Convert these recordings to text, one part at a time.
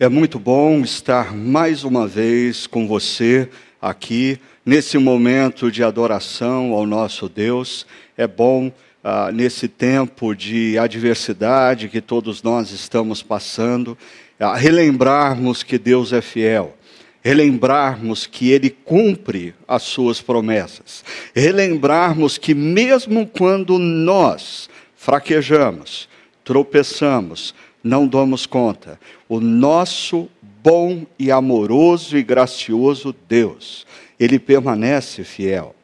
É muito bom estar mais uma vez com você aqui nesse momento de adoração ao nosso Deus. É bom ah, nesse tempo de adversidade que todos nós estamos passando, ah, relembrarmos que Deus é fiel relembrarmos que Ele cumpre as suas promessas, relembrarmos que, mesmo quando nós fraquejamos, tropeçamos, não damos conta, o nosso bom e amoroso e gracioso Deus, Ele permanece fiel.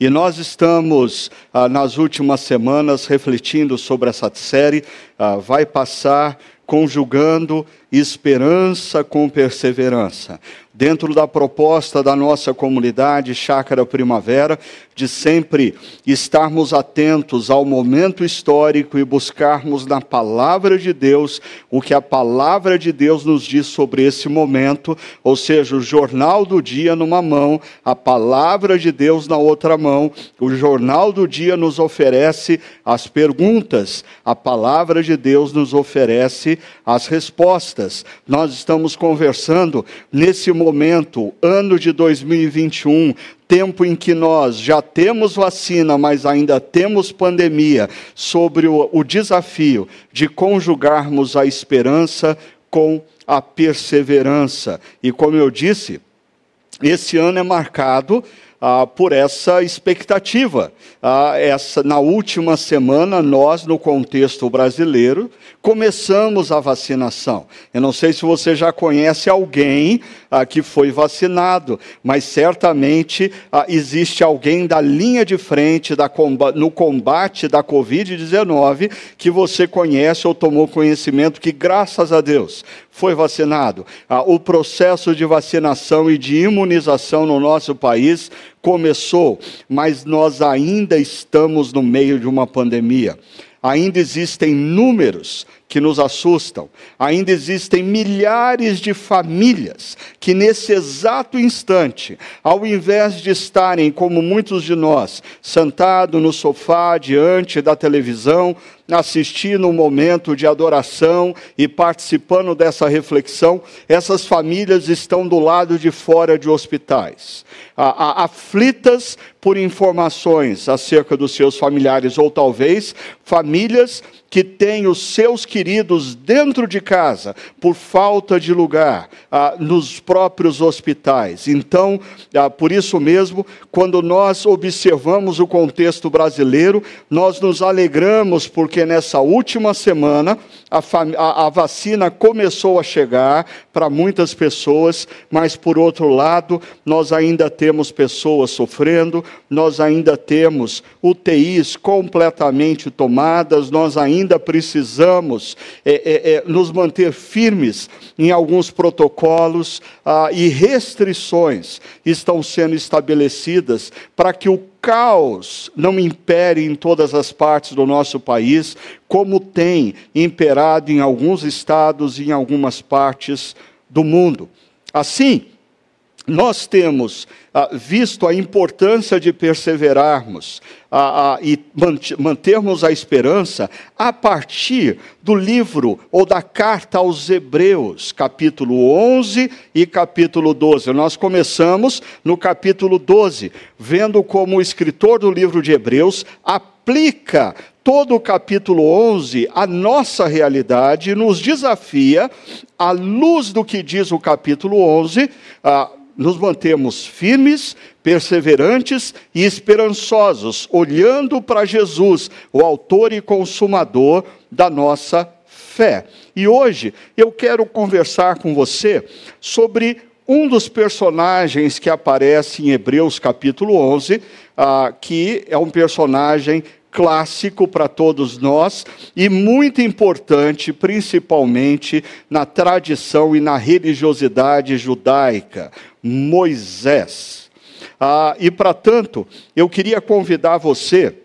E nós estamos, ah, nas últimas semanas, refletindo sobre essa série, ah, vai passar conjugando esperança com perseverança. Dentro da proposta da nossa comunidade Chácara Primavera, de sempre estarmos atentos ao momento histórico e buscarmos na palavra de Deus o que a palavra de Deus nos diz sobre esse momento, ou seja, o jornal do dia numa mão, a palavra de Deus na outra mão. O jornal do dia nos oferece as perguntas, a palavra de Deus nos oferece as respostas. Nós estamos conversando nesse momento, ano de 2021, tempo em que nós já temos vacina, mas ainda temos pandemia, sobre o, o desafio de conjugarmos a esperança com a perseverança. E como eu disse, esse ano é marcado ah, por essa expectativa. Ah, essa, na última semana, nós, no contexto brasileiro, começamos a vacinação. Eu não sei se você já conhece alguém ah, que foi vacinado, mas certamente ah, existe alguém da linha de frente da, no combate da Covid-19 que você conhece ou tomou conhecimento que, graças a Deus, foi vacinado. Ah, o processo de vacinação e de imunização no nosso país começou, mas nós ainda estamos no meio de uma pandemia. Ainda existem números que nos assustam. Ainda existem milhares de famílias que, nesse exato instante, ao invés de estarem, como muitos de nós, sentados no sofá diante da televisão, assistindo um momento de adoração e participando dessa reflexão, essas famílias estão do lado de fora de hospitais, aflitas por informações acerca dos seus familiares, ou talvez famílias que têm os seus queridos dentro de casa por falta de lugar ah, nos próprios hospitais. Então, ah, por isso mesmo, quando nós observamos o contexto brasileiro, nós nos alegramos porque nessa última semana a, a, a vacina começou a chegar para muitas pessoas, mas por outro lado, nós ainda temos pessoas sofrendo, nós ainda temos UTIs completamente tomadas, nós ainda ainda precisamos é, é, é, nos manter firmes em alguns protocolos ah, e restrições estão sendo estabelecidas para que o caos não impere em todas as partes do nosso país, como tem imperado em alguns estados e em algumas partes do mundo. Assim, nós temos ah, visto a importância de perseverarmos ah, ah, e mantermos a esperança a partir do livro ou da carta aos Hebreus, capítulo 11 e capítulo 12. Nós começamos no capítulo 12, vendo como o escritor do livro de Hebreus aplica todo o capítulo 11 à nossa realidade nos desafia, à luz do que diz o capítulo 11, ah, nos mantemos firmes, perseverantes e esperançosos, olhando para Jesus, o autor e consumador da nossa fé. E hoje eu quero conversar com você sobre um dos personagens que aparece em Hebreus capítulo 11, ah, que é um personagem clássico para todos nós e muito importante, principalmente na tradição e na religiosidade judaica, Moisés. Ah, e, para tanto, eu queria convidar você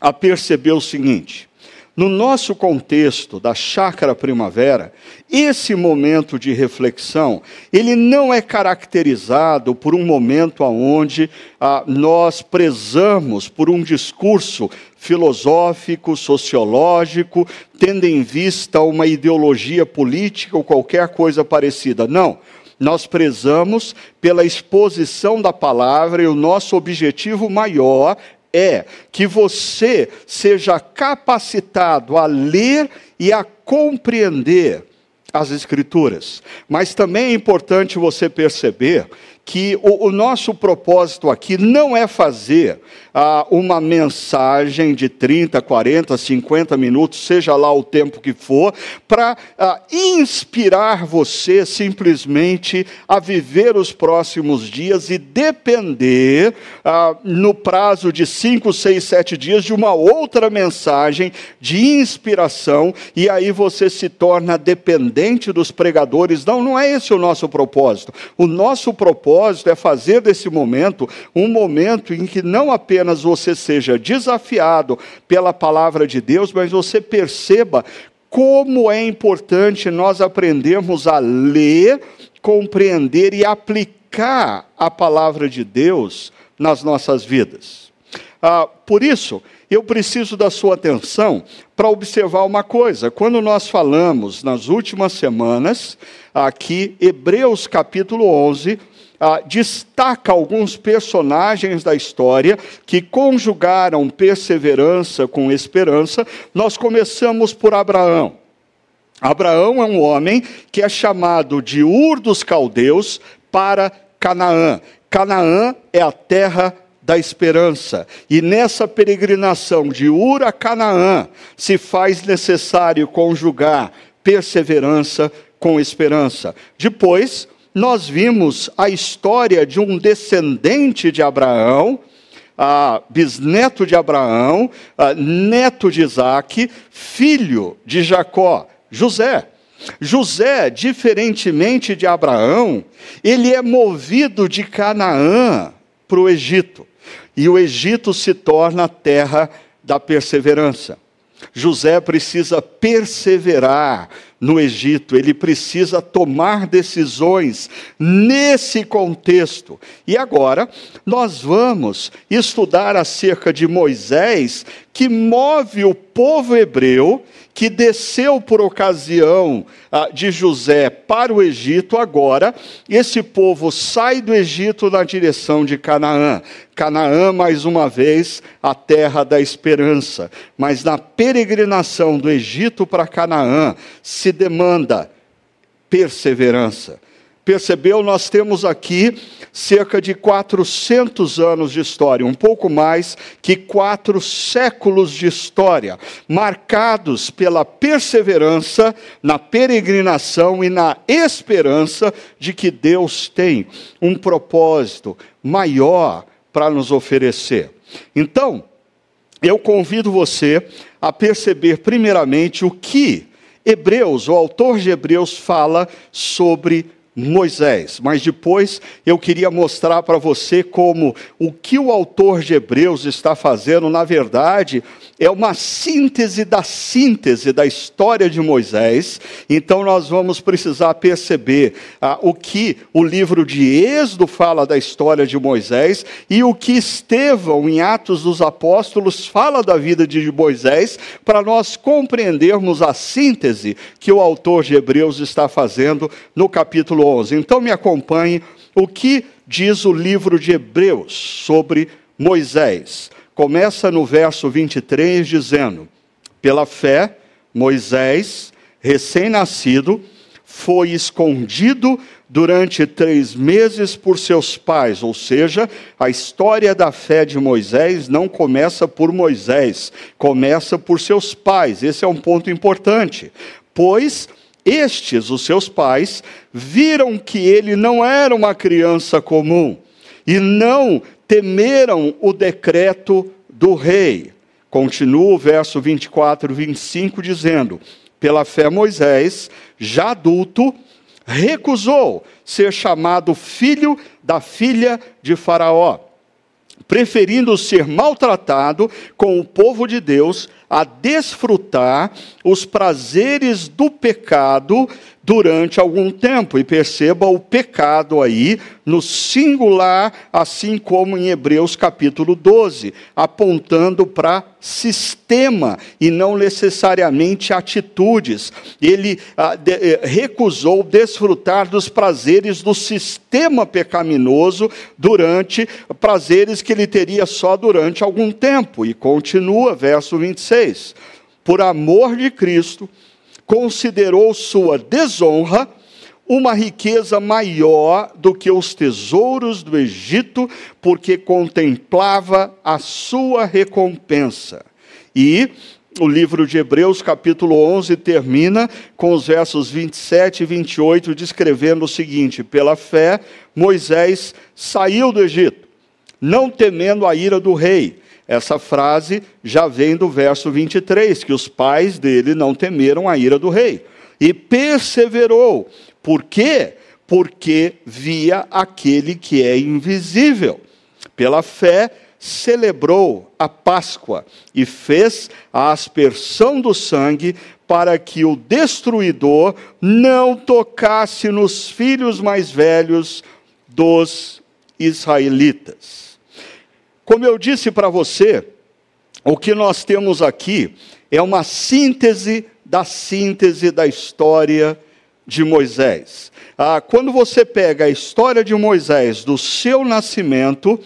a perceber o seguinte: no nosso contexto da chácara primavera, esse momento de reflexão, ele não é caracterizado por um momento onde ah, nós prezamos por um discurso filosófico, sociológico, tendo em vista uma ideologia política ou qualquer coisa parecida. Não. Nós prezamos pela exposição da palavra e o nosso objetivo maior é que você seja capacitado a ler e a compreender as Escrituras. Mas também é importante você perceber que o, o nosso propósito aqui não é fazer ah, uma mensagem de 30, 40, 50 minutos, seja lá o tempo que for, para ah, inspirar você simplesmente a viver os próximos dias e depender, ah, no prazo de 5, 6, 7 dias, de uma outra mensagem de inspiração, e aí você se torna dependente dos pregadores. Não, não é esse o nosso propósito. O nosso propósito é fazer desse momento um momento em que não apenas apenas você seja desafiado pela palavra de Deus, mas você perceba como é importante nós aprendermos a ler, compreender e aplicar a palavra de Deus nas nossas vidas. Ah, por isso, eu preciso da sua atenção para observar uma coisa. Quando nós falamos nas últimas semanas, aqui, Hebreus capítulo 11, ah, destaca alguns personagens da história que conjugaram perseverança com esperança. Nós começamos por Abraão. Abraão é um homem que é chamado de Ur dos Caldeus para Canaã. Canaã é a terra da esperança. E nessa peregrinação de Ur a Canaã, se faz necessário conjugar perseverança com esperança. Depois, nós vimos a história de um descendente de Abraão, bisneto de Abraão, neto de Isaac, filho de Jacó, José. José, diferentemente de Abraão, ele é movido de Canaã para o Egito. E o Egito se torna a terra da perseverança. José precisa perseverar no Egito, ele precisa tomar decisões nesse contexto. E agora, nós vamos estudar acerca de Moisés, que move o povo hebreu que desceu por ocasião ah, de José para o Egito, agora esse povo sai do Egito na direção de Canaã. Canaã, mais uma vez, a terra da esperança. Mas na peregrinação do Egito para Canaã, se demanda perseverança percebeu, nós temos aqui cerca de 400 anos de história, um pouco mais que quatro séculos de história, marcados pela perseverança na peregrinação e na esperança de que Deus tem um propósito maior para nos oferecer. Então, eu convido você a perceber, primeiramente, o que Hebreus, o autor de Hebreus, fala sobre Moisés. Mas depois eu queria mostrar para você como o que o autor de Hebreus está fazendo, na verdade, é uma síntese da síntese da história de Moisés. Então nós vamos precisar perceber ah, o que o livro de Êxodo fala da história de Moisés e o que Estevão, em Atos dos Apóstolos, fala da vida de Moisés, para nós compreendermos a síntese que o autor de Hebreus está fazendo no capítulo 11. Então me acompanhe o que diz o livro de Hebreus sobre Moisés. Começa no verso 23 dizendo: Pela fé, Moisés, recém-nascido, foi escondido durante três meses por seus pais, ou seja, a história da fé de Moisés não começa por Moisés, começa por seus pais. Esse é um ponto importante, pois estes, os seus pais, viram que ele não era uma criança comum e não temeram o decreto do rei. Continua o verso 24 e 25 dizendo: Pela fé, Moisés, já adulto, recusou ser chamado filho da filha de Faraó, preferindo ser maltratado com o povo de Deus a desfrutar os prazeres do pecado durante algum tempo. E perceba o pecado aí no singular, assim como em Hebreus capítulo 12, apontando para sistema e não necessariamente atitudes. Ele ah, de, eh, recusou desfrutar dos prazeres do sistema pecaminoso durante prazeres que ele teria só durante algum tempo. E continua, verso 26. Por amor de Cristo, considerou sua desonra uma riqueza maior do que os tesouros do Egito, porque contemplava a sua recompensa. E o livro de Hebreus, capítulo 11, termina com os versos 27 e 28, descrevendo o seguinte: Pela fé, Moisés saiu do Egito, não temendo a ira do rei essa frase já vem do verso 23, que os pais dele não temeram a ira do rei. E perseverou. Por quê? Porque via aquele que é invisível. Pela fé, celebrou a Páscoa e fez a aspersão do sangue para que o destruidor não tocasse nos filhos mais velhos dos israelitas. Como eu disse para você, o que nós temos aqui é uma síntese da síntese da história de Moisés. Ah, quando você pega a história de Moisés, do seu nascimento,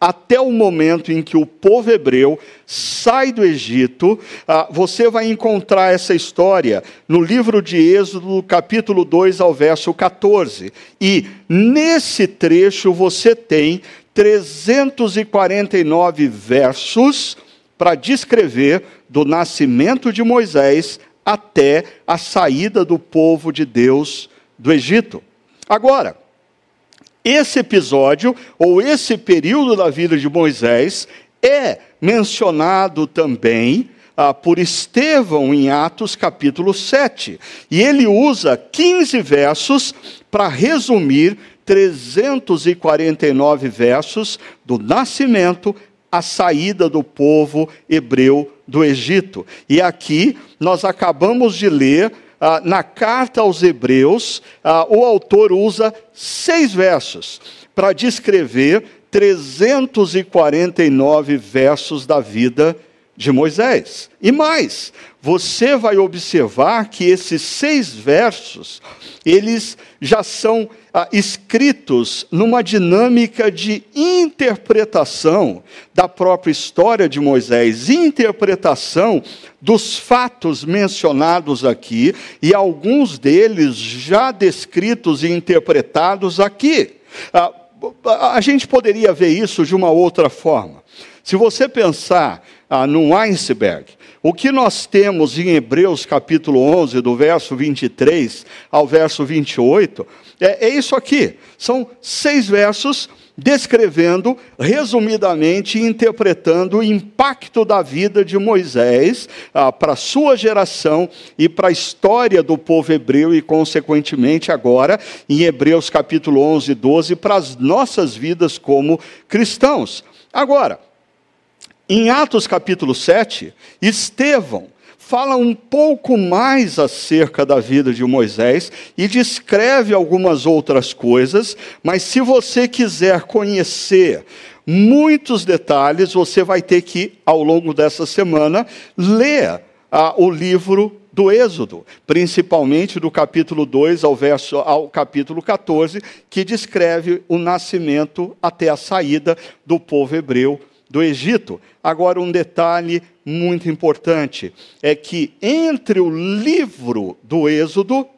até o momento em que o povo hebreu sai do Egito, ah, você vai encontrar essa história no livro de Êxodo, capítulo 2 ao verso 14. E nesse trecho você tem 349 versos para descrever do nascimento de Moisés até a saída do povo de Deus do Egito. Agora, esse episódio, ou esse período da vida de Moisés, é mencionado também ah, por Estevão em Atos capítulo 7. E ele usa 15 versos para resumir 349 versos do nascimento à saída do povo hebreu do Egito. E aqui nós acabamos de ler ah, na carta aos Hebreus, ah, o autor usa seis versos para descrever 349 versos da vida de Moisés. E mais, você vai observar que esses seis versos, eles já são ah, escritos numa dinâmica de interpretação da própria história de Moisés, interpretação dos fatos mencionados aqui, e alguns deles já descritos e interpretados aqui. Ah, a gente poderia ver isso de uma outra forma. Se você pensar ah, num iceberg, o que nós temos em Hebreus capítulo 11, do verso 23 ao verso 28, é, é isso aqui. São seis versos descrevendo, resumidamente, interpretando o impacto da vida de Moisés ah, para a sua geração e para a história do povo hebreu e, consequentemente, agora, em Hebreus capítulo 11, 12, para as nossas vidas como cristãos. Agora, em Atos capítulo 7, Estevão fala um pouco mais acerca da vida de Moisés e descreve algumas outras coisas, mas se você quiser conhecer muitos detalhes, você vai ter que, ao longo dessa semana, ler ah, o livro do Êxodo, principalmente do capítulo 2 ao, verso, ao capítulo 14, que descreve o nascimento até a saída do povo hebreu do Egito. Agora, um detalhe muito importante é que entre o livro do Êxodo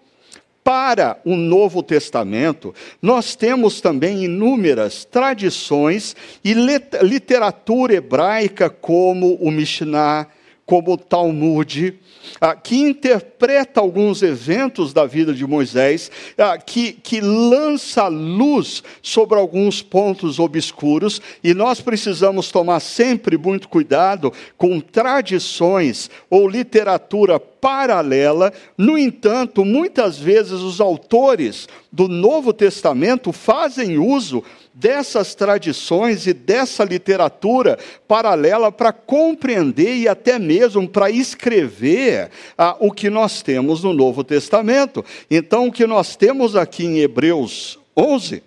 para o Novo Testamento, nós temos também inúmeras tradições e literatura hebraica, como o Mishnah, como o Talmud, ah, que interpreta alguns eventos da vida de Moisés, ah, que, que lança luz sobre alguns pontos obscuros, e nós precisamos tomar sempre muito cuidado com tradições ou literatura paralela. No entanto, muitas vezes os autores do Novo Testamento fazem uso dessas tradições e dessa literatura paralela para compreender e até mesmo para escrever ah, o que nós temos no Novo Testamento. Então, o que nós temos aqui em Hebreus 11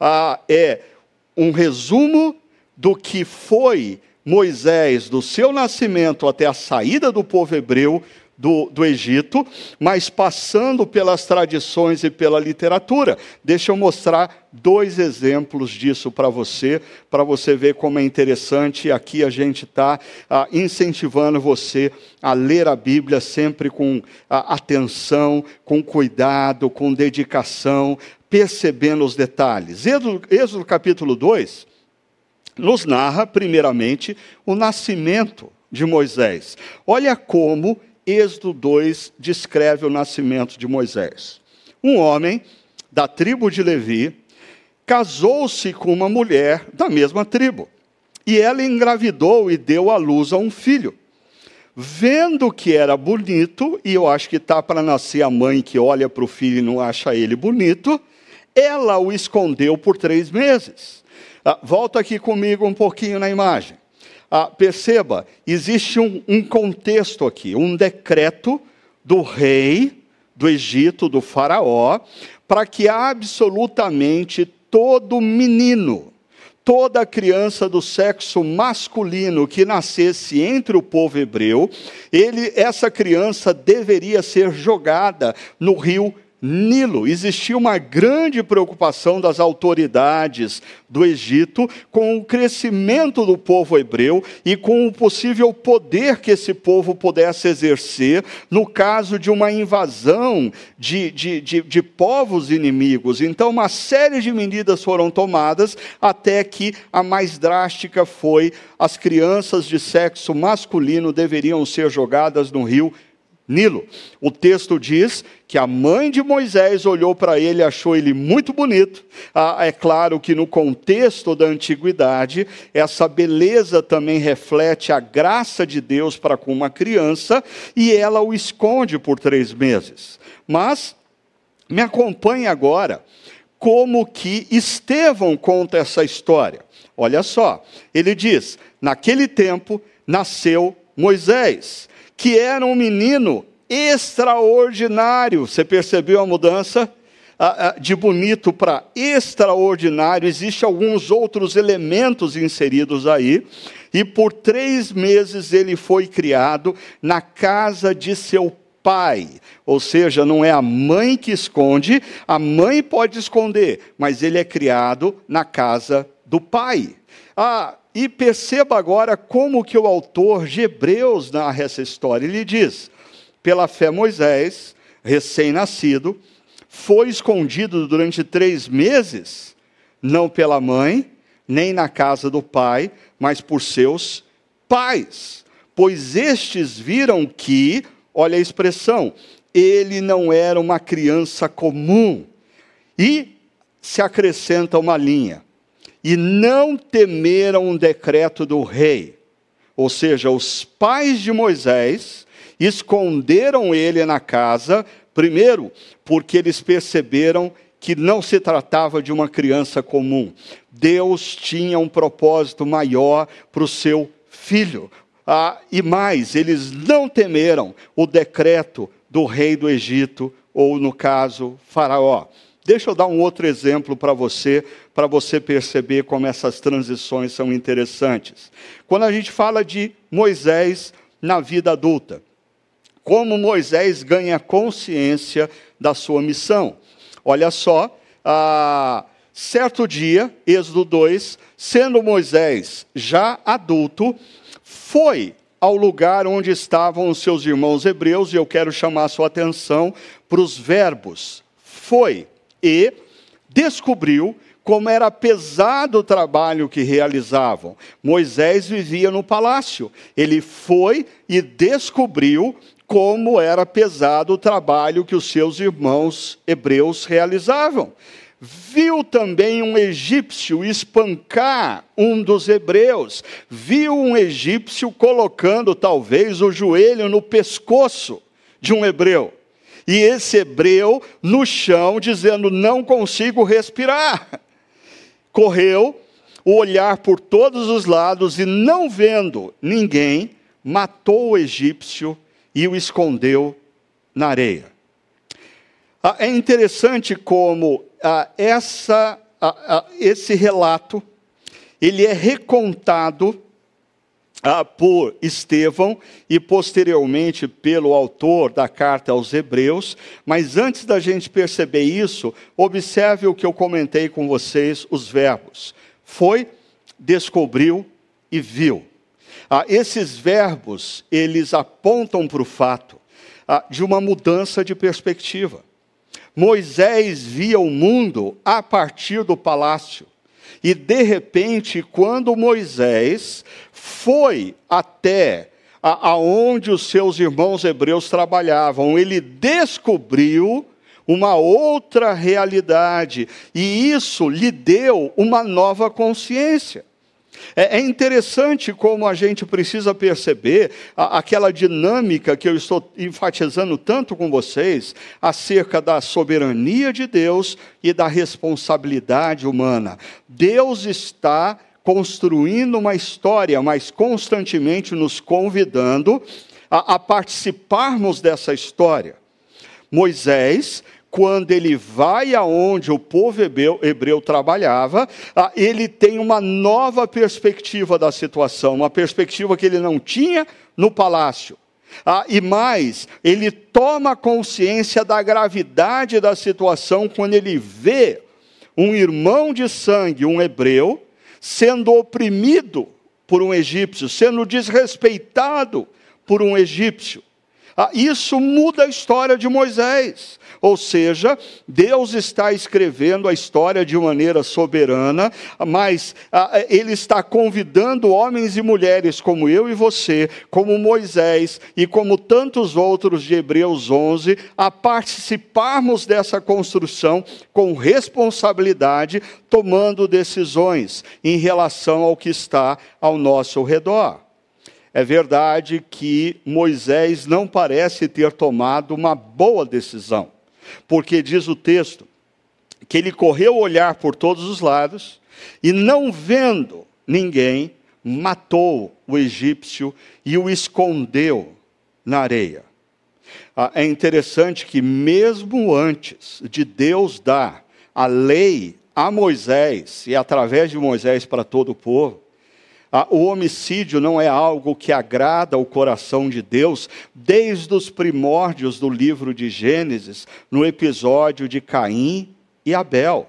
ah, é um resumo do que foi Moisés, do seu nascimento até a saída do povo hebreu do, do Egito, mas passando pelas tradições e pela literatura. Deixa eu mostrar dois exemplos disso para você, para você ver como é interessante. Aqui a gente está ah, incentivando você a ler a Bíblia sempre com ah, atenção, com cuidado, com dedicação, percebendo os detalhes. Êxodo, Êxodo capítulo 2 nos narra, primeiramente, o nascimento de Moisés. Olha como Êxodo 2 descreve o nascimento de Moisés. Um homem da tribo de Levi casou-se com uma mulher da mesma tribo. E ela engravidou e deu à luz a um filho. Vendo que era bonito, e eu acho que está para nascer a mãe que olha para o filho e não acha ele bonito, ela o escondeu por três meses. Ah, volta aqui comigo um pouquinho na imagem. Ah, perceba, existe um, um contexto aqui, um decreto do rei do Egito, do Faraó, para que absolutamente todo menino, toda criança do sexo masculino que nascesse entre o povo hebreu, ele, essa criança deveria ser jogada no rio Nilo. Existia uma grande preocupação das autoridades do Egito com o crescimento do povo hebreu e com o possível poder que esse povo pudesse exercer no caso de uma invasão de, de, de, de povos inimigos. Então, uma série de medidas foram tomadas até que a mais drástica foi as crianças de sexo masculino deveriam ser jogadas no rio Nilo. O texto diz que a mãe de Moisés olhou para ele e achou ele muito bonito. Ah, é claro que no contexto da antiguidade, essa beleza também reflete a graça de Deus para com uma criança e ela o esconde por três meses. Mas me acompanhe agora como que Estevão conta essa história. Olha só, ele diz: naquele tempo nasceu Moisés que era um menino extraordinário. Você percebeu a mudança? de bonito para extraordinário, existem alguns outros elementos inseridos aí, e por três meses ele foi criado na casa de seu pai. Ou seja, não é a mãe que esconde, a mãe pode esconder, mas ele é criado na casa do pai. Ah, e perceba agora como que o autor de Hebreus narra essa história. Ele diz: pela fé Moisés, recém-nascido, foi escondido durante três meses, não pela mãe, nem na casa do pai, mas por seus pais. Pois estes viram que, olha a expressão, ele não era uma criança comum. E se acrescenta uma linha e não temeram o decreto do rei. Ou seja, os pais de Moisés esconderam ele na casa, primeiro, porque eles perceberam que não se tratava de uma criança comum. Deus tinha um propósito maior para o seu filho. Ah, e mais, eles não temeram o decreto do rei do Egito, ou no caso, Faraó. Deixa eu dar um outro exemplo para você, para você perceber como essas transições são interessantes. Quando a gente fala de Moisés na vida adulta, como Moisés ganha consciência da sua missão. Olha só, ah, certo dia, Êxodo 2, sendo Moisés já adulto, foi ao lugar onde estavam os seus irmãos hebreus, e eu quero chamar a sua atenção para os verbos. Foi e descobriu como era pesado o trabalho que realizavam. Moisés vivia no palácio. Ele foi e descobriu como era pesado o trabalho que os seus irmãos hebreus realizavam. Viu também um egípcio espancar um dos hebreus. Viu um egípcio colocando talvez o joelho no pescoço de um hebreu. E esse hebreu no chão, dizendo: Não consigo respirar. Correu, olhar por todos os lados e, não vendo ninguém, matou o egípcio e o escondeu na areia. Ah, é interessante como ah, essa, ah, esse relato ele é recontado ah, por Estevão e posteriormente pelo autor da carta aos Hebreus, mas antes da gente perceber isso, observe o que eu comentei com vocês, os verbos. Foi, descobriu e viu. Ah, esses verbos, eles apontam para o fato ah, de uma mudança de perspectiva. Moisés via o mundo a partir do palácio. E de repente, quando Moisés foi até aonde os seus irmãos hebreus trabalhavam, ele descobriu uma outra realidade, e isso lhe deu uma nova consciência. É, é interessante como a gente precisa perceber aquela dinâmica que eu estou enfatizando tanto com vocês acerca da soberania de Deus e da responsabilidade humana. Deus está construindo uma história, mas constantemente nos convidando a participarmos dessa história. Moisés quando ele vai aonde o povo hebreu, hebreu trabalhava, ah, ele tem uma nova perspectiva da situação, uma perspectiva que ele não tinha no palácio. Ah, e mais, ele toma consciência da gravidade da situação quando ele vê um irmão de sangue, um hebreu, sendo oprimido por um egípcio, sendo desrespeitado por um egípcio. Ah, isso muda a história de Moisés. Ou seja, Deus está escrevendo a história de maneira soberana, mas ah, Ele está convidando homens e mulheres como eu e você, como Moisés e como tantos outros de Hebreus 11, a participarmos dessa construção com responsabilidade, tomando decisões em relação ao que está ao nosso redor. É verdade que Moisés não parece ter tomado uma boa decisão porque diz o texto que ele correu olhar por todos os lados e, não vendo ninguém, matou o egípcio e o escondeu na areia. Ah, é interessante que, mesmo antes de Deus dar a lei a Moisés e através de Moisés para todo o povo, o homicídio não é algo que agrada o coração de Deus desde os primórdios do livro de Gênesis, no episódio de Caim e Abel.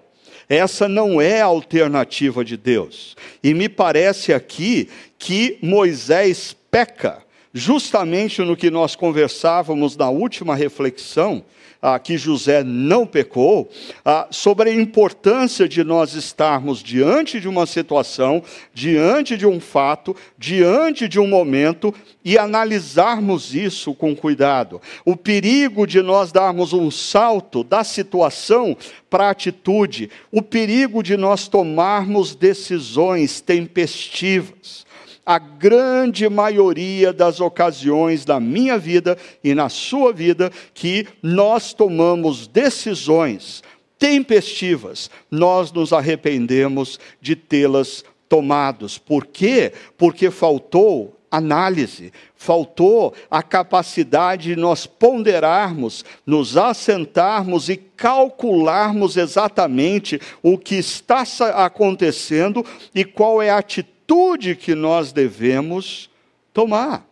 Essa não é a alternativa de Deus. E me parece aqui que Moisés peca, justamente no que nós conversávamos na última reflexão, ah, que José não pecou, ah, sobre a importância de nós estarmos diante de uma situação, diante de um fato, diante de um momento e analisarmos isso com cuidado. O perigo de nós darmos um salto da situação para a atitude, o perigo de nós tomarmos decisões tempestivas a grande maioria das ocasiões da minha vida e na sua vida que nós tomamos decisões tempestivas, nós nos arrependemos de tê-las tomados. Por quê? Porque faltou análise, faltou a capacidade de nós ponderarmos, nos assentarmos e calcularmos exatamente o que está acontecendo e qual é a atitude atitude que nós devemos tomar.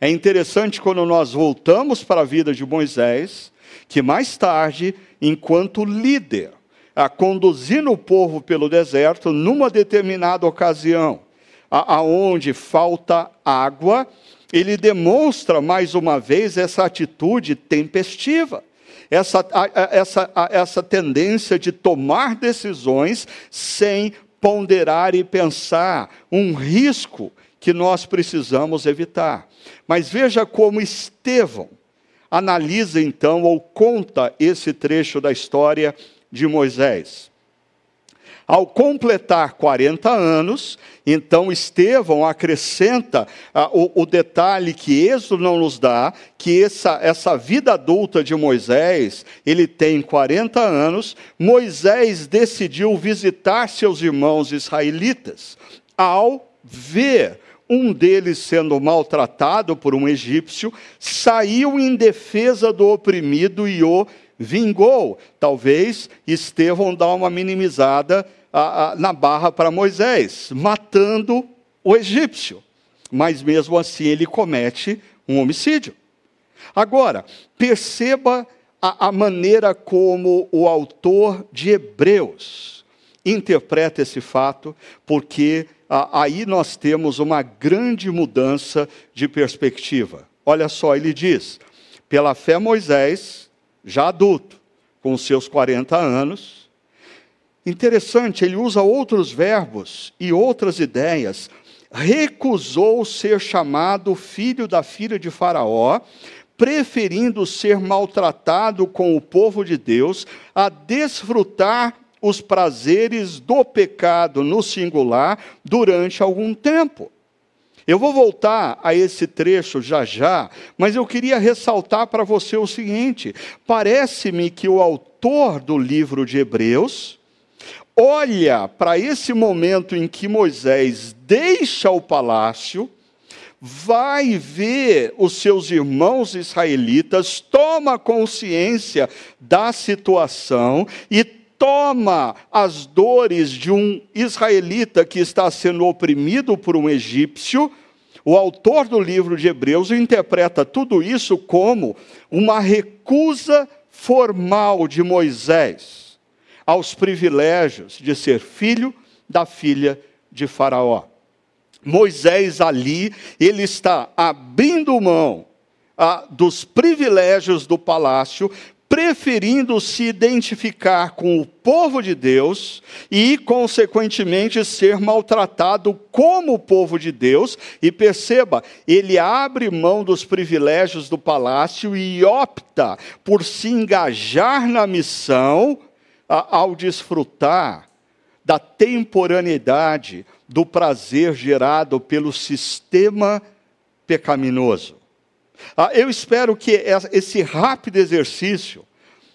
É interessante quando nós voltamos para a vida de Moisés, que mais tarde, enquanto líder, a conduzindo o povo pelo deserto, numa determinada ocasião, aonde falta água, ele demonstra mais uma vez essa atitude tempestiva. Essa, essa, essa tendência de tomar decisões sem ponderar e pensar um risco que nós precisamos evitar. Mas veja como Estevão analisa então ou conta esse trecho da história de Moisés. Ao completar 40 anos, então Estevão acrescenta ah, o, o, detalhe que Êxodo não nos dá, que essa, essa vida adulta de Moisés, ele tem 40 anos, Moisés decidiu visitar seus irmãos israelitas. Ao ver um deles sendo maltratado por um egípcio, saiu em defesa do oprimido e o vingou. Talvez Estevão dá uma minimizada a, a, na barra para Moisés, matando o egípcio. Mas mesmo assim ele comete um homicídio. Agora, perceba a, a maneira como o autor de Hebreus interpreta esse fato, porque aí nós temos uma grande mudança de perspectiva. Olha só, ele diz: pela fé Moisés já adulto, com seus 40 anos. Interessante, ele usa outros verbos e outras ideias. Recusou ser chamado filho da filha de Faraó, preferindo ser maltratado com o povo de Deus a desfrutar os prazeres do pecado no singular durante algum tempo. Eu vou voltar a esse trecho já já, mas eu queria ressaltar para você o seguinte: parece-me que o autor do livro de Hebreus olha para esse momento em que Moisés deixa o palácio, vai ver os seus irmãos israelitas, toma consciência da situação e toma as dores de um israelita que está sendo oprimido por um egípcio, o autor do livro de Hebreus interpreta tudo isso como uma recusa formal de Moisés aos privilégios de ser filho da filha de Faraó. Moisés ali, ele está abrindo mão ah, dos privilégios do palácio preferindo se identificar com o povo de Deus e, consequentemente, ser maltratado como o povo de Deus. E perceba, ele abre mão dos privilégios do palácio e opta por se engajar na missão ao desfrutar da temporaneidade do prazer gerado pelo sistema pecaminoso. Ah, eu espero que esse rápido exercício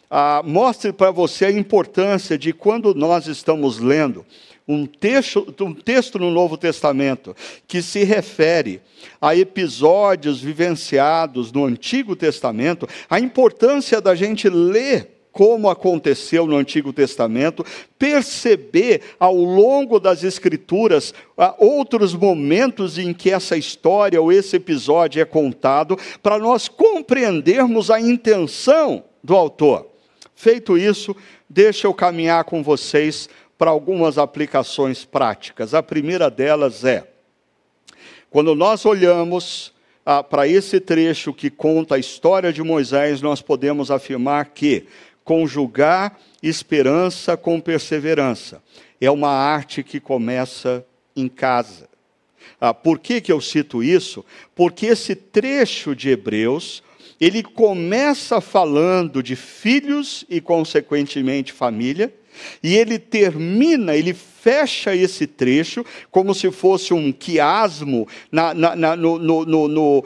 ah, mostre para você a importância de quando nós estamos lendo um texto, um texto no Novo Testamento que se refere a episódios vivenciados no Antigo Testamento, a importância da gente ler como aconteceu no Antigo Testamento, perceber ao longo das Escrituras ah, outros momentos em que essa história ou esse episódio é contado, para nós compreendermos a intenção do autor. Feito isso, deixa eu caminhar com vocês para algumas aplicações práticas. A primeira delas é: quando nós olhamos ah, para esse trecho que conta a história de Moisés, nós podemos afirmar que conjugar esperança com perseverança. É uma arte que começa em casa. Ah, por que, que eu cito isso? Porque esse trecho de Hebreus, ele começa falando de filhos e, consequentemente, família, e ele termina, ele fecha esse trecho como se fosse um quiasmo na, na, na, no, no, no,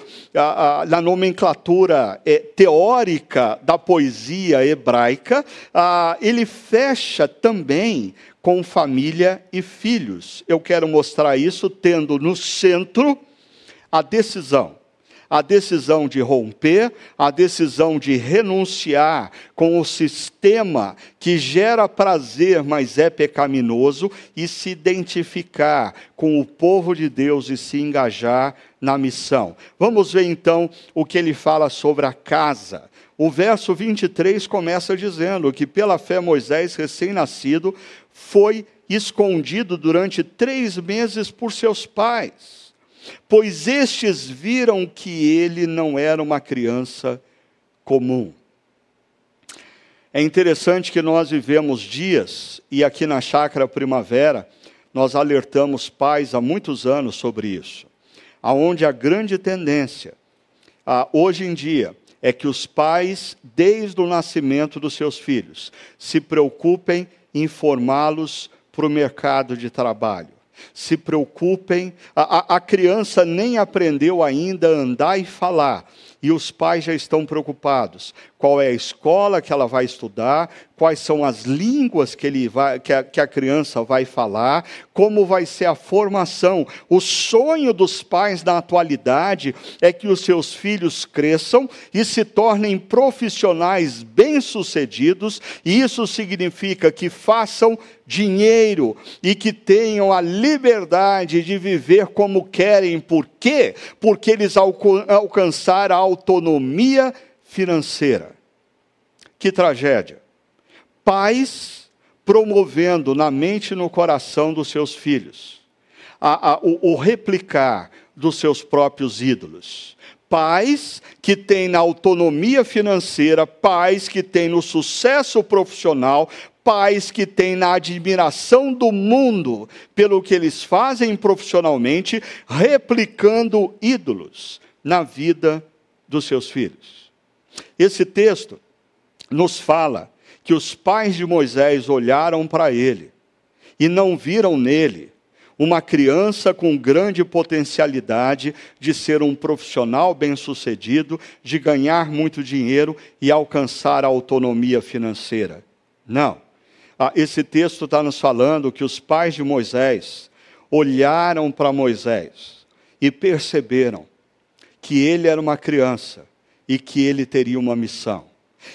na nomenclatura é, teórica da poesia hebraica. Ah, ele fecha também com família e filhos. Eu quero mostrar isso tendo no centro a decisão a decisão de romper, a decisão de renunciar com o sistema que gera prazer, mas é pecaminoso, e se identificar com o povo de Deus e se engajar na missão. Vamos ver então o que ele fala sobre a casa. O verso 23 começa dizendo que, pela fé, Moisés, recém-nascido, foi escondido durante três meses por seus pais pois estes viram que ele não era uma criança comum. É interessante que nós vivemos dias, e aqui na Chácara Primavera, nós alertamos pais há muitos anos sobre isso, aonde a grande tendência, hoje em dia, é que os pais, desde o nascimento dos seus filhos, se preocupem em formá-los para o mercado de trabalho. Se preocupem, a, a, a criança nem aprendeu ainda a andar e falar, e os pais já estão preocupados. Qual é a escola que ela vai estudar, quais são as línguas que, ele vai, que, a, que a criança vai falar, como vai ser a formação. O sonho dos pais na atualidade é que os seus filhos cresçam e se tornem profissionais bem-sucedidos, e isso significa que façam dinheiro e que tenham a liberdade de viver como querem. Por quê? Porque eles alcançaram a autonomia financeira. Que tragédia. Pais promovendo na mente e no coração dos seus filhos a, a, o, o replicar dos seus próprios ídolos pais que têm na autonomia financeira, pais que têm no sucesso profissional, pais que têm na admiração do mundo pelo que eles fazem profissionalmente, replicando ídolos na vida dos seus filhos. Esse texto nos fala que os pais de Moisés olharam para ele e não viram nele uma criança com grande potencialidade de ser um profissional bem-sucedido, de ganhar muito dinheiro e alcançar a autonomia financeira. Não. Ah, esse texto está nos falando que os pais de Moisés olharam para Moisés e perceberam que ele era uma criança e que ele teria uma missão.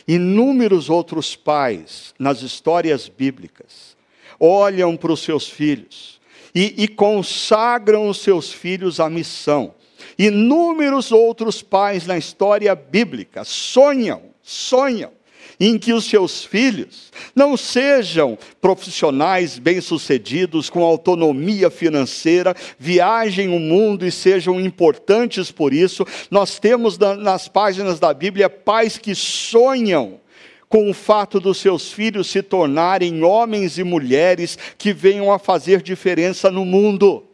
Inúmeros outros pais nas histórias bíblicas olham para os seus filhos e, e consagram os seus filhos à missão. Inúmeros outros pais na história bíblica sonham, sonham em que os seus filhos não sejam profissionais bem-sucedidos, com autonomia financeira, viajem o mundo e sejam importantes por isso. Nós temos nas páginas da Bíblia pais que sonham com o fato dos seus filhos se tornarem homens e mulheres que venham a fazer diferença no mundo.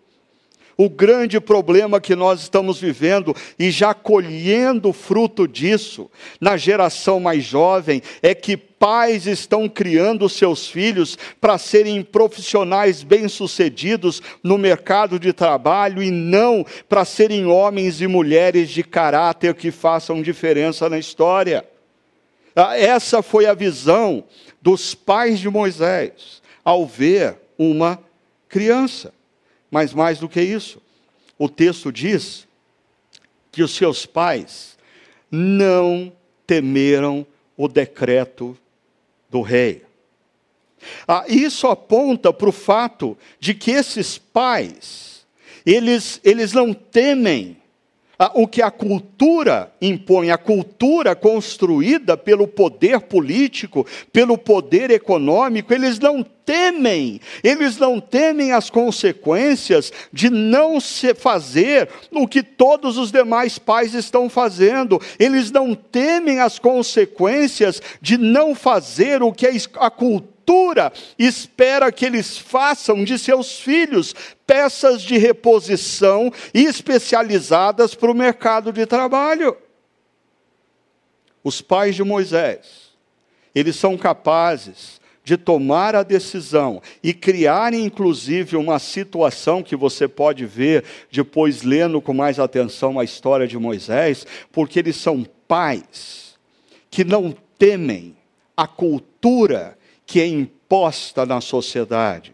O grande problema que nós estamos vivendo e já colhendo fruto disso na geração mais jovem é que pais estão criando seus filhos para serem profissionais bem-sucedidos no mercado de trabalho e não para serem homens e mulheres de caráter que façam diferença na história. Ah, essa foi a visão dos pais de Moisés ao ver uma criança. Mas mais do que isso, o texto diz que os seus pais não temeram o decreto do rei. Ah, isso aponta para o fato de que esses pais, eles, eles não temem o que a cultura impõe, a cultura construída pelo poder político, pelo poder econômico, eles não temem, eles não temem as consequências de não se fazer o que todos os demais pais estão fazendo, eles não temem as consequências de não fazer o que a cultura espera que eles façam de seus filhos peças de reposição especializadas para o mercado de trabalho. Os pais de Moisés, eles são capazes de tomar a decisão e criarem, inclusive, uma situação que você pode ver depois lendo com mais atenção a história de Moisés, porque eles são pais que não temem a cultura que é imposta na sociedade.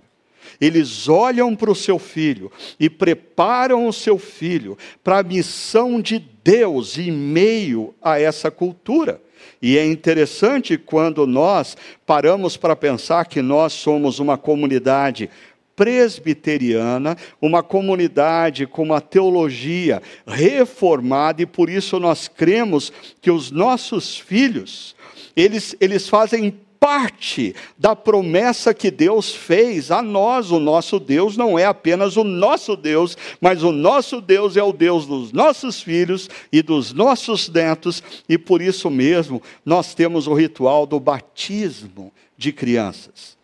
Eles olham para o seu filho e preparam o seu filho para a missão de Deus em meio a essa cultura. E é interessante quando nós paramos para pensar que nós somos uma comunidade presbiteriana, uma comunidade com uma teologia reformada, e por isso nós cremos que os nossos filhos, eles, eles fazem parte da promessa que Deus fez a nós. O nosso Deus não é apenas o nosso Deus, mas o nosso Deus é o Deus dos nossos filhos e dos nossos netos, e por isso mesmo nós temos o ritual do batismo de crianças.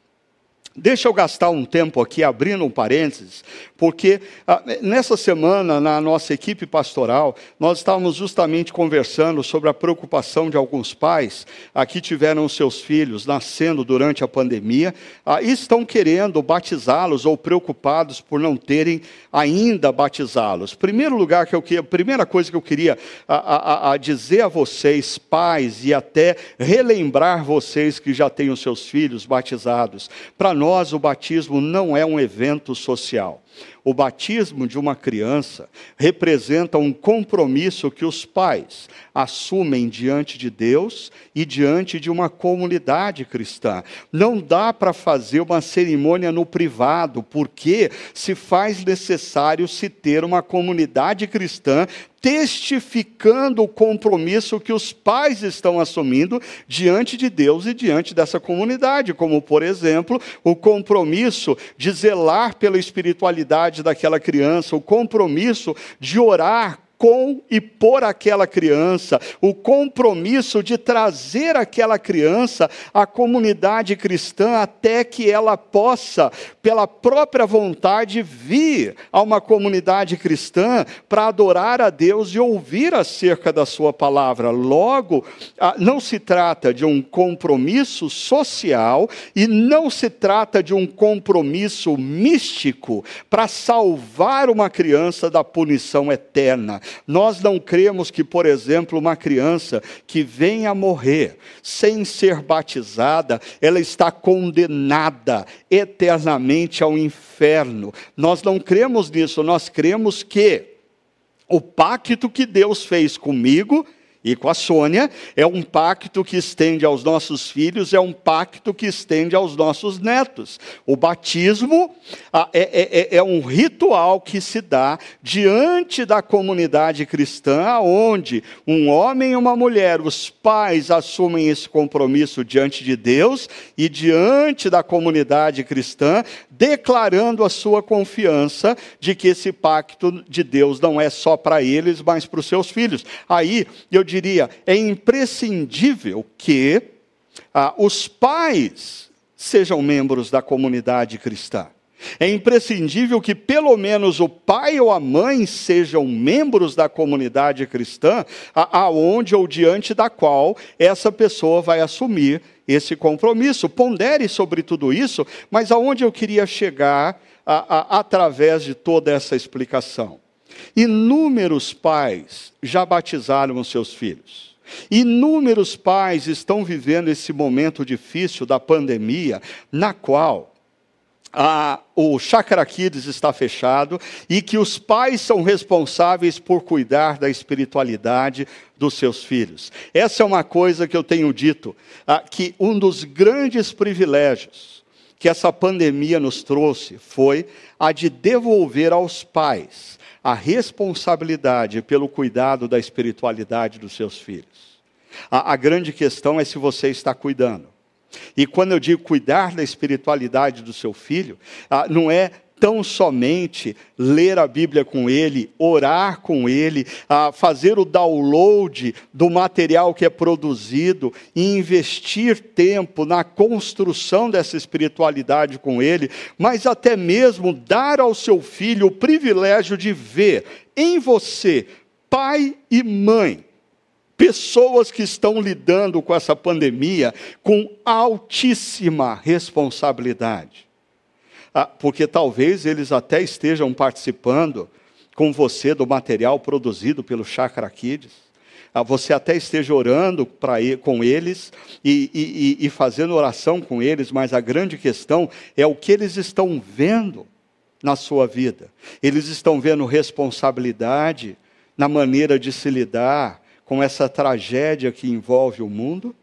Deixa eu gastar um tempo aqui abrindo um parênteses, porque ah, nessa semana, na nossa equipe pastoral, nós estávamos justamente conversando sobre a preocupação de alguns pais ah, que tiveram seus filhos nascendo durante a pandemia ah, e estão querendo batizá-los ou preocupados por não terem ainda batizá-los. Primeiro lugar que eu queria, primeira coisa que eu queria a, a, dizer a vocês, pais, e até relembrar vocês que já têm os seus filhos batizados, para nós nós, o batismo não é um evento social. O batismo de uma criança representa um compromisso que os pais assumem diante de Deus e diante de uma comunidade cristã. Não dá para fazer uma cerimônia no privado, porque se faz necessário se ter uma comunidade cristã testificando o compromisso que os pais estão assumindo diante de Deus e diante dessa comunidade, como, por exemplo, o compromisso de zelar pela espiritualidade daquela criança, o compromisso de orar com e por aquela criança, o compromisso de trazer aquela criança à comunidade cristã até que ela possa, pela própria vontade, vir a uma comunidade cristã para adorar a Deus e ouvir acerca da Sua palavra. Logo, ah, não se trata de um compromisso social e não se trata de um compromisso místico para salvar uma criança da punição eterna. Nós não cremos que, por exemplo, uma criança que venha a morrer sem ser batizada, ela está condenada eternamente ao inferno. Nós não cremos nisso, nós cremos que o pacto que Deus fez comigo e com a Sônia, é um pacto que estende aos nossos filhos, é um pacto que estende aos nossos netos. O batismo é, é, é, é um ritual que se dá diante da comunidade cristã, onde um homem e uma mulher, os pais assumem esse compromisso diante de Deus e diante da comunidade cristã, declarando a sua confiança de que esse pacto de Deus não é só para eles, mas para os seus filhos. Aí eu diria, é imprescindível que ah, os pais sejam membros da comunidade cristã. É imprescindível que pelo menos o pai ou a mãe sejam membros da comunidade cristã, aonde ou diante da qual essa pessoa vai assumir esse compromisso. Pondere sobre tudo isso, mas aonde eu queria chegar a, a, através de toda essa explicação? Inúmeros pais já batizaram os seus filhos. Inúmeros pais estão vivendo esse momento difícil da pandemia, na qual a, o Chakra Kids está fechado e que os pais são responsáveis por cuidar da espiritualidade dos seus filhos. Essa é uma coisa que eu tenho dito, a, que um dos grandes privilégios que essa pandemia nos trouxe foi a de devolver aos pais a responsabilidade pelo cuidado da espiritualidade dos seus filhos. A, a grande questão é se você está cuidando. E quando eu digo cuidar da espiritualidade do seu filho, ah, não é tão somente ler a Bíblia com ele, orar com ele, ah, fazer o download do material que é produzido e investir tempo na construção dessa espiritualidade com ele, mas até mesmo dar ao seu filho o privilégio de ver em você, pai e mãe, pessoas que estão lidando com essa pandemia com altíssima responsabilidade. Ah, porque talvez eles até estejam participando com você do material produzido pelo Chakra Kids. Ah, você até esteja orando com eles e, e, e fazendo oração com eles, mas a grande questão é o que eles estão vendo na sua vida. Eles estão vendo responsabilidade na maneira de se lidar com essa tragédia que envolve o mundo?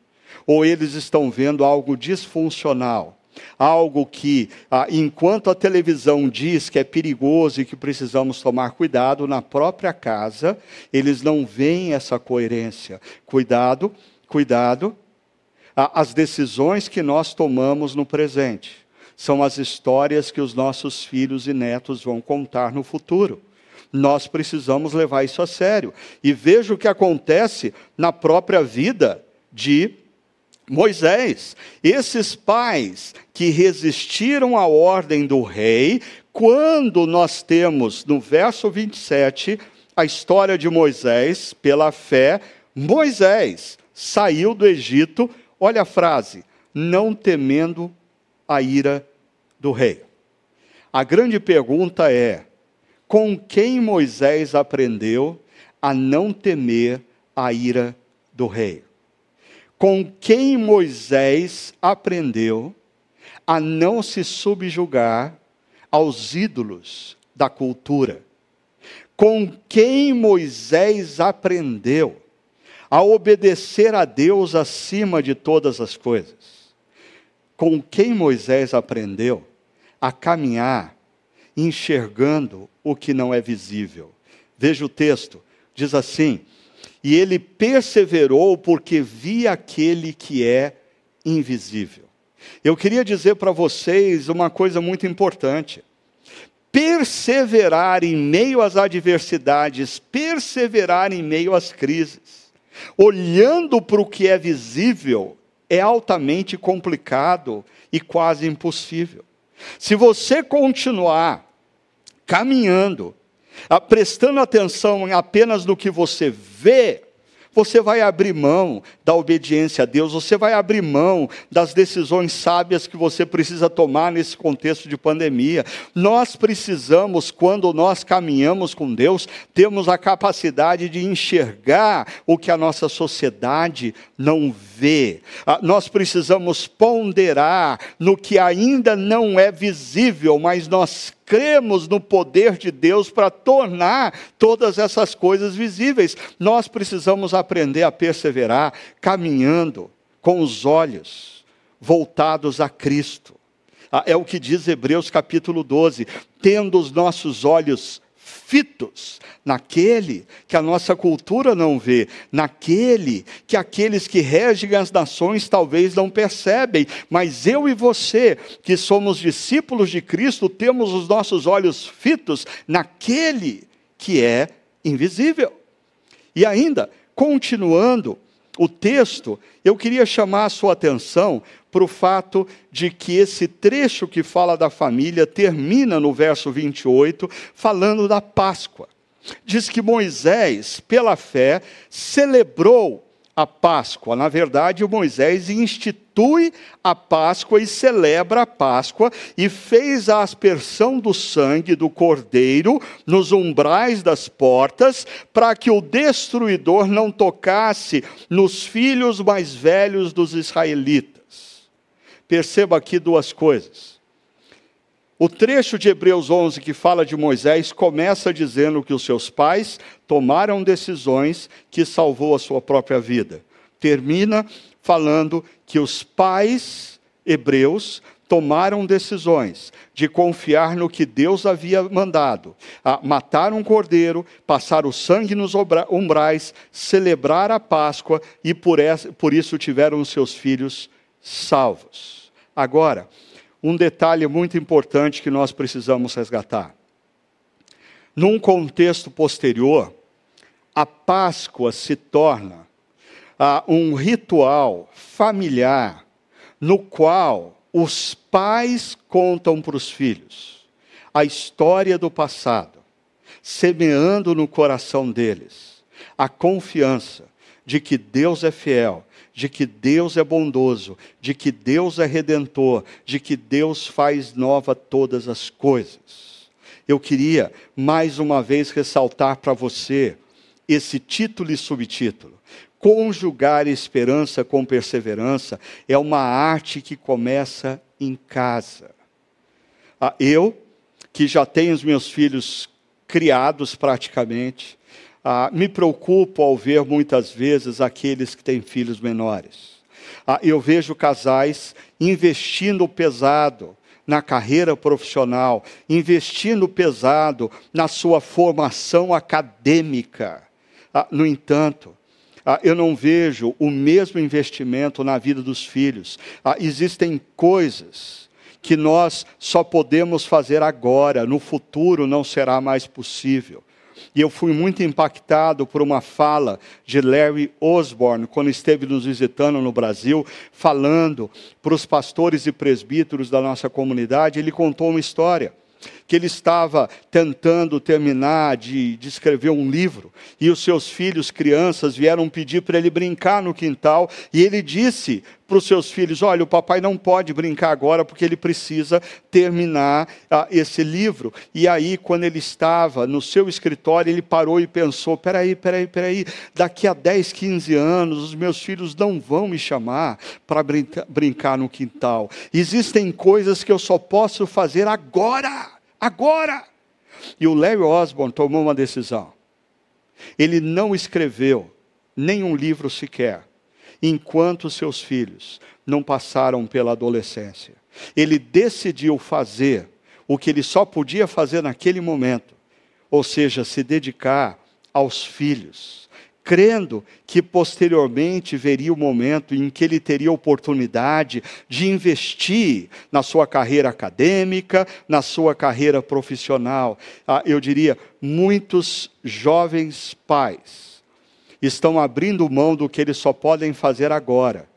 Ou eles estão vendo algo disfuncional? Algo que, ah, enquanto a televisão diz que é perigoso e que precisamos tomar cuidado, na própria casa, eles não veem essa coerência. Cuidado, cuidado. Ah, as decisões que nós tomamos no presente são as histórias que os nossos filhos e netos vão contar no futuro. Nós precisamos levar isso a sério. E veja o que acontece na própria vida de Moisés, esses pais que resistiram à ordem do rei, quando nós temos no verso 27 a história de Moisés, pela fé, Moisés saiu do Egito, olha a frase, não temendo a ira do rei. A grande pergunta é: com quem Moisés aprendeu a não temer a ira do rei? Com quem Moisés aprendeu a não se subjugar aos ídolos da cultura? Com quem Moisés aprendeu a obedecer a Deus acima de todas as coisas? Com quem Moisés aprendeu a caminhar enxergando o que não é visível? Veja o texto, diz assim: E ele perseverou porque via aquele que é invisível. Eu queria dizer para vocês uma coisa muito importante. Perseverar em meio às adversidades, perseverar em meio às crises, olhando para o que é visível, é altamente complicado e quase impossível. Se você continuar caminhando, prestando atenção apenas no que você vê, você vai abrir mão da obediência a Deus, você vai abrir mão das decisões sábias que você precisa tomar nesse contexto de pandemia. Nós precisamos, quando nós caminhamos com Deus, temos a capacidade de enxergar o que a nossa sociedade não vê. Ah, nós precisamos ponderar no que ainda não é visível, mas nós cremos no poder de Deus para tornar todas essas coisas visíveis. Nós precisamos aprender a perseverar caminhando com os olhos voltados a Cristo. Ah, é o que diz Hebreus capítulo 12: tendo os nossos olhos fitos naquele que a nossa cultura não vê, naquele que aqueles que regem as nações talvez não percebem, mas eu e você, que somos discípulos de Cristo, temos os nossos olhos fitos naquele que é invisível. E ainda, continuando o texto, eu queria chamar a sua atenção para o fato de que esse trecho que fala da família termina no verso 28, falando da Páscoa. Diz que Moisés, pela fé, celebrou a Páscoa. Na verdade, Moisés institui a Páscoa e celebra a Páscoa e fez a aspersão do sangue do cordeiro nos umbrais das portas, para que o destruidor não tocasse nos filhos mais velhos dos israelitas. Perceba aqui duas coisas. O trecho de Hebreus 11 que fala de Moisés começa dizendo que os seus pais tomaram decisões que salvou a sua própria vida. Termina falando que os pais hebreus tomaram decisões de confiar no que Deus havia mandado, a matar um cordeiro, passar o sangue nos umbrais, celebrar a Páscoa e por, isso tiveram os seus filhos salvos. Agora, um detalhe muito importante que nós precisamos resgatar. Num contexto posterior, a Páscoa se torna ah, um ritual familiar no qual os pais contam para os filhos a história do passado, semeando no coração deles a confiança de que Deus é fiel de que Deus é bondoso, de que Deus é redentor, de que Deus faz nova todas as coisas. Eu queria mais uma vez ressaltar para você esse título e subtítulo. Conjugar esperança com perseverança é uma arte que começa em casa. Ah, eu, que já tenho os meus filhos criados praticamente, ah, me preocupo ao ver muitas vezes aqueles que têm filhos menores. Ah, eu vejo casais investindo pesado na carreira profissional, investindo pesado na sua formação acadêmica. Ah, no entanto, ah, eu não vejo o mesmo investimento na vida dos filhos. Ah, existem coisas que nós só podemos fazer agora, no futuro não será mais possível. E eu fui muito impactado por uma fala de Larry Osborne, quando esteve nos visitando no Brasil, falando para os pastores e presbíteros da nossa comunidade. Ele contou uma história que ele estava tentando terminar de, de, escrever um livro, e os seus filhos, crianças, vieram pedir para ele brincar no quintal, e ele disse para os seus filhos: Olha, o papai não pode brincar agora porque ele precisa terminar ah, esse livro. E aí, quando ele estava no seu escritório, ele parou e pensou: Peraí, peraí, peraí, daqui a 10, 15 anos, os meus filhos não vão me chamar para brinca brincar no quintal. Existem coisas que eu só posso fazer agora agora. E o Larry Osborne tomou uma decisão. Ele não escreveu nenhum livro sequer, enquanto seus filhos não passaram pela adolescência. Ele decidiu fazer o que ele só podia fazer naquele momento, ou seja, se dedicar aos filhos crendo que posteriormente veria o momento em que ele teria oportunidade de investir na sua carreira acadêmica, na sua carreira profissional. Ah, eu diria, muitos jovens pais estão abrindo mão do que eles só podem fazer agora.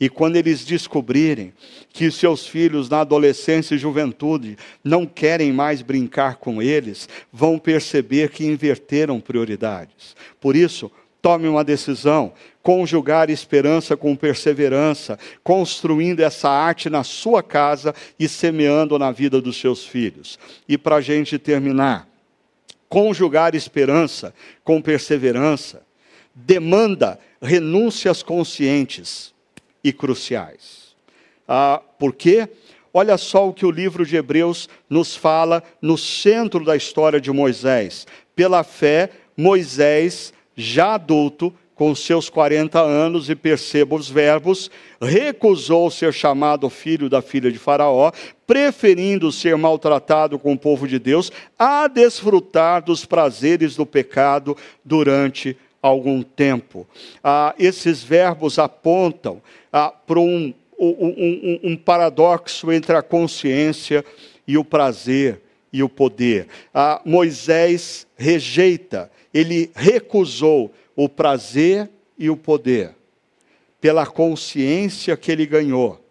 E quando eles descobrirem que seus filhos na adolescência e juventude não querem mais brincar com eles, vão perceber que inverteram prioridades. Por isso, Tome uma decisão, conjugar esperança com perseverança, construindo essa arte na sua casa e semeando na vida dos seus filhos. E para a gente terminar, conjugar esperança com perseverança demanda renúncias conscientes e cruciais. Ah, por quê? Olha só o que o livro de Hebreus nos fala no centro da história de Moisés. Pela fé, Moisés já adulto, com seus 40 anos, e perceba os verbos, recusou ser chamado filho da filha de Faraó, preferindo ser maltratado com o povo de Deus, a desfrutar dos prazeres do pecado durante algum tempo. Ah, esses verbos apontam ah, para um, um, um, um paradoxo entre a consciência e o prazer e o poder. Ah, Moisés rejeita ele recusou o prazer e o poder, pela consciência que ele ganhou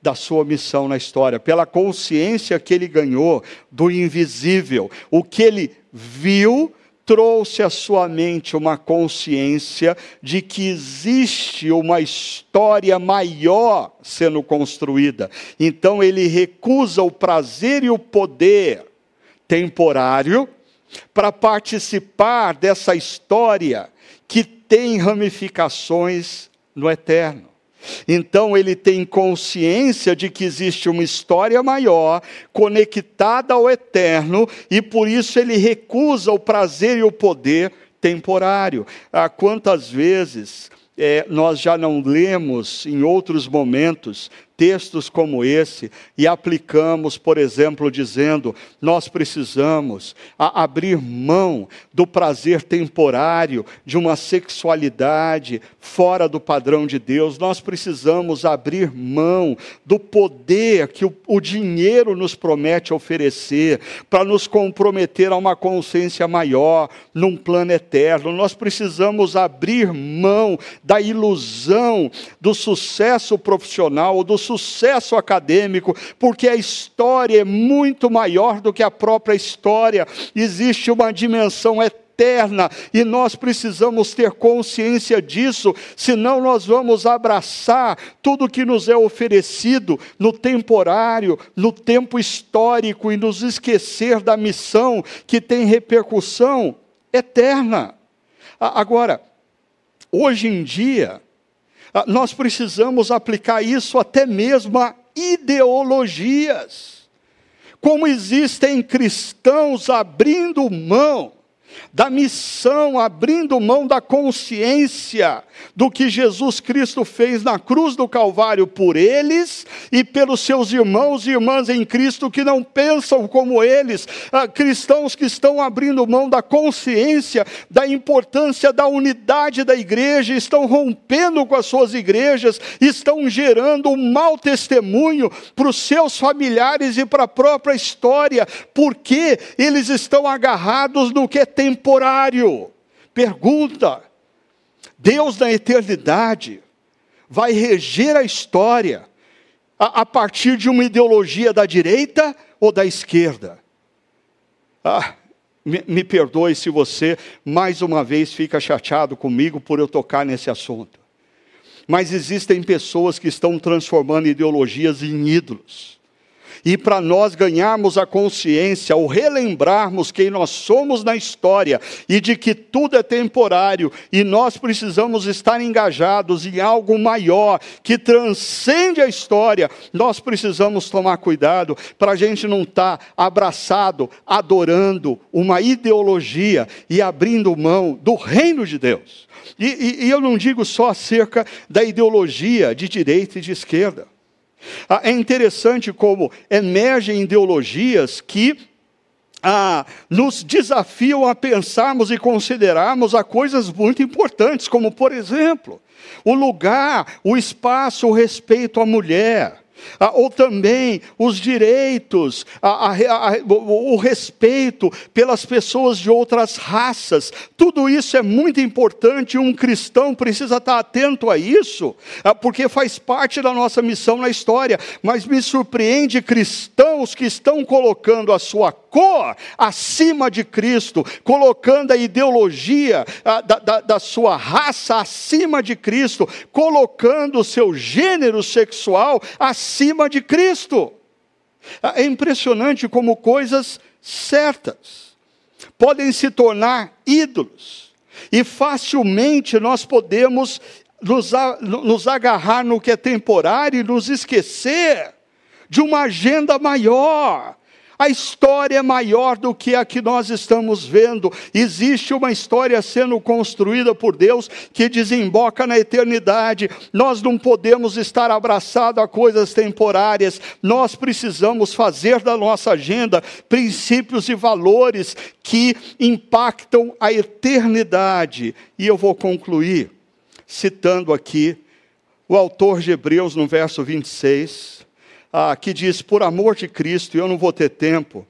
da sua missão na história, pela consciência que ele ganhou do invisível. O que ele viu trouxe à sua mente uma consciência de que existe uma história maior sendo construída. Então ele recusa o prazer e o poder temporário para participar dessa história que tem ramificações no eterno. Então ele tem consciência de que existe uma história maior, conectada ao eterno, e por isso ele recusa o prazer e o poder temporário. Ah, quantas vezes é, nós já não lemos em outros momentos textos como esse e aplicamos, por exemplo, dizendo: nós precisamos abrir mão do prazer temporário de uma sexualidade fora do padrão de Deus, nós precisamos abrir mão do poder que o, o dinheiro nos promete oferecer para nos comprometer a uma consciência maior, num plano eterno. Nós precisamos abrir mão da ilusão do sucesso profissional, do sucesso acadêmico, porque a história é muito maior do que a própria história. Existe uma dimensão eterna e nós precisamos ter consciência disso, senão nós vamos abraçar tudo que nos é oferecido no temporário, no tempo histórico e nos esquecer da missão que tem repercussão eterna. Agora, hoje em dia, nós precisamos aplicar isso até mesmo a ideologias. Como existem cristãos abrindo mão da missão, abrindo mão da consciência do que Jesus Cristo fez na cruz do Calvário por eles e pelos seus irmãos e irmãs em Cristo que não pensam como eles, ah, cristãos que estão abrindo mão da consciência da importância da unidade da igreja, estão rompendo com as suas igrejas, estão gerando um mau testemunho para os seus familiares e para a própria história, porque eles estão agarrados no que é temporário. Pergunta: Deus na eternidade vai reger a história a, a partir de uma ideologia da direita ou da esquerda? Ah, me, me perdoe se você mais uma vez fica chateado comigo por eu tocar nesse assunto. Mas existem pessoas que estão transformando ideologias em ídolos. E para nós ganharmos a consciência, ou relembrarmos quem nós somos na história e de que tudo é temporário e nós precisamos estar engajados em algo maior que transcende a história, nós precisamos tomar cuidado para a gente não estar tá abraçado, adorando uma ideologia e abrindo mão do reino de Deus. E, e, e eu não digo só acerca da ideologia de direita e de esquerda. Ah, é interessante como emergem ideologias que ah, nos desafiam a pensarmos e considerarmos a coisas muito importantes, como, por exemplo, o lugar, o espaço, o respeito à mulher ah, ou também os direitos, a, a, a, o, respeito pelas pessoas de outras raças. Tudo isso é muito importante e um cristão precisa estar atento a isso, ah, porque faz parte da nossa missão na história. Mas me surpreende cristãos que estão colocando a sua cor acima de Cristo, colocando a ideologia a, da, da, da sua raça acima de Cristo, colocando o seu gênero sexual acima de Cristo. É impressionante como coisas certas podem se tornar ídolos, e facilmente nós podemos nos, nos agarrar no que é temporário e nos esquecer de uma agenda maior, a história é maior do que a que nós estamos vendo. Existe uma história sendo construída por Deus que desemboca na eternidade. Nós não podemos estar abraçados a coisas temporárias. Nós precisamos fazer da nossa agenda princípios e valores que impactam a eternidade. E eu vou concluir citando aqui o autor de Hebreus no verso 26 ah, que diz: por amor de Cristo, eu não vou ter tempo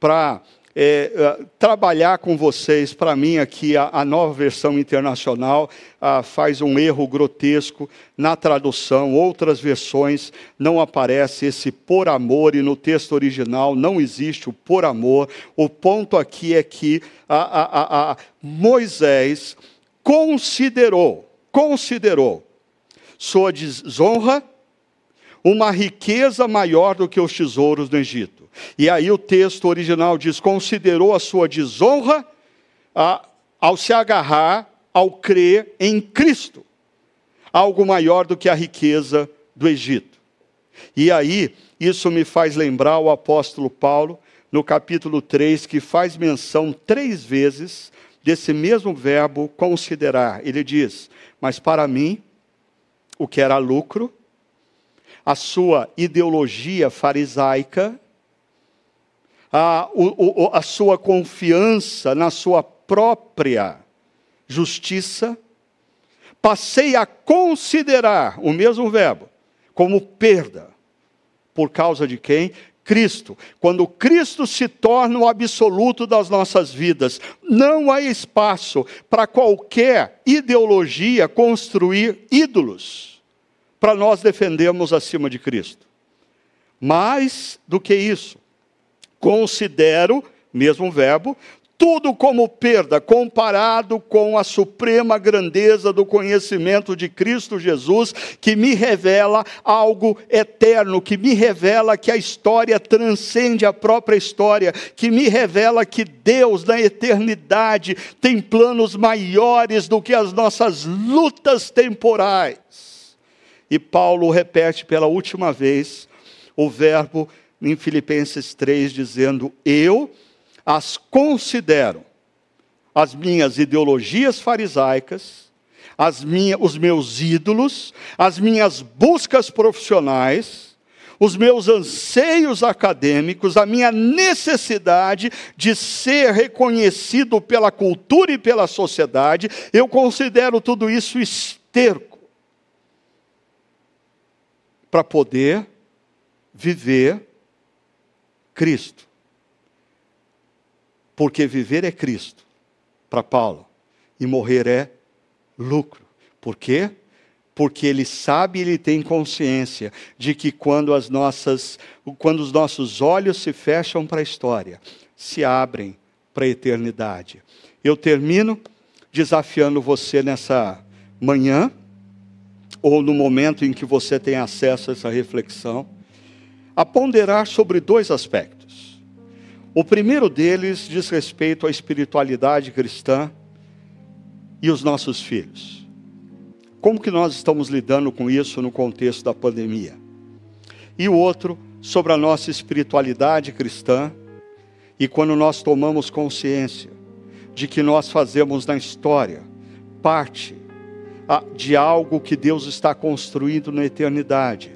para é, é, trabalhar com vocês. Para mim, aqui, a, a, nova versão internacional ah, faz um erro grotesco na tradução. Outras versões não aparece esse por amor, e no texto original não existe o por amor. O ponto aqui é que a, a, Moisés considerou, considerou sua desonra uma riqueza maior do que os tesouros do Egito. E aí o texto original diz: considerou a sua desonra a, ao se agarrar, ao crer em Cristo, algo maior do que a riqueza do Egito. E aí, isso me faz lembrar o apóstolo Paulo, no capítulo 3, que faz menção três vezes desse mesmo verbo considerar. Ele diz: Mas para mim, o que era lucro, a sua ideologia farisaica, a, o, a sua confiança na sua própria justiça, passei a considerar o mesmo verbo como perda. Por causa de quem? Cristo. Quando Cristo se torna o absoluto das nossas vidas, não há espaço para qualquer ideologia construir ídolos para nós defendermos acima de Cristo. Mais do que isso, considero, mesmo verbo, tudo como perda comparado com a suprema grandeza do conhecimento de Cristo Jesus, que me revela algo eterno, que me revela que a história transcende a própria história, que me revela que Deus na eternidade tem planos maiores do que as nossas lutas temporais. E Paulo repete pela última vez o verbo em Filipenses 3, dizendo: Eu as considero as minhas ideologias farisaicas, as minhas, os meus ídolos, as minhas buscas profissionais, os meus anseios acadêmicos, a minha necessidade de ser reconhecido pela cultura e pela sociedade, eu considero tudo isso esterco para poder viver Cristo. Porque viver é Cristo para Paulo. E morrer é lucro. Por quê? Porque ele sabe, ele tem consciência de que quando as nossas, quando os nossos olhos se fecham para a história, se abrem para a eternidade. Eu termino desafiando você nessa manhã ou no momento em que você tem acesso a essa reflexão, a ponderar sobre dois aspectos. O primeiro deles diz respeito à espiritualidade cristã e os nossos filhos. Como que nós estamos lidando com isso no contexto da pandemia? E o outro sobre a nossa espiritualidade cristã e quando nós tomamos consciência de que nós fazemos na história parte de algo que Deus está construindo na eternidade.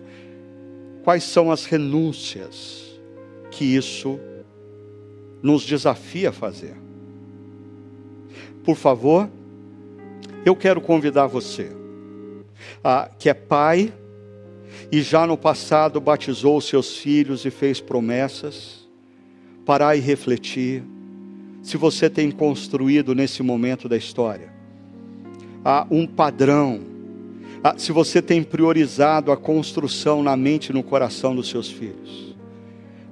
Quais são as renúncias que isso nos desafia a fazer? Por favor, eu quero convidar você, a, que é pai e já no passado batizou seus filhos e fez promessas, parar e refletir se você tem construído nesse momento da história a um padrão, a, se você tem priorizado a construção na mente e no coração dos seus filhos,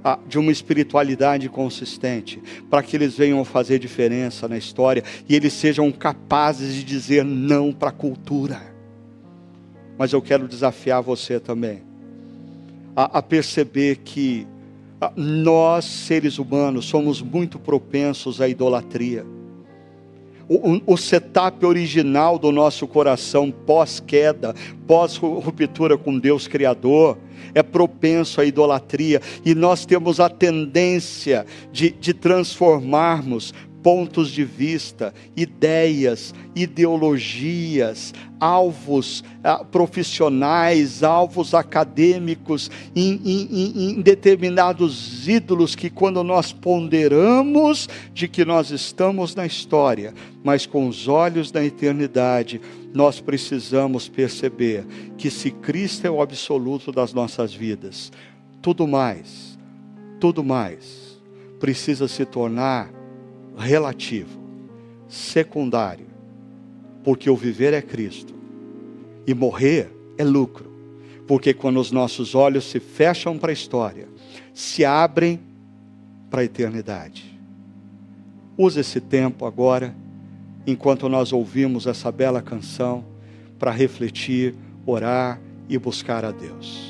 a, de uma espiritualidade consistente, para que eles venham fazer diferença na história e eles sejam capazes de dizer não para a cultura. Mas eu quero desafiar você também a, a perceber que nós, seres humanos, somos muito propensos à idolatria o, o setup original do nosso coração pós-queda, pós-ruptura com Deus Criador, é propenso à idolatria. E nós temos a tendência de, de transformarmos pontos de vista, ideias, ideologias, alvos ah, profissionais, alvos acadêmicos, em, em, em determinados ídolos que, quando nós ponderamos de que nós estamos na história, mas com os olhos da eternidade, nós precisamos perceber que se Cristo é o absoluto das nossas vidas, tudo mais, tudo mais, precisa se tornar relativo, secundário, porque o viver é Cristo e morrer é lucro, porque quando os nossos olhos se fecham para a história, se abrem para a eternidade. Use esse tempo agora, enquanto nós ouvimos essa bela canção, para refletir, orar e buscar a Deus.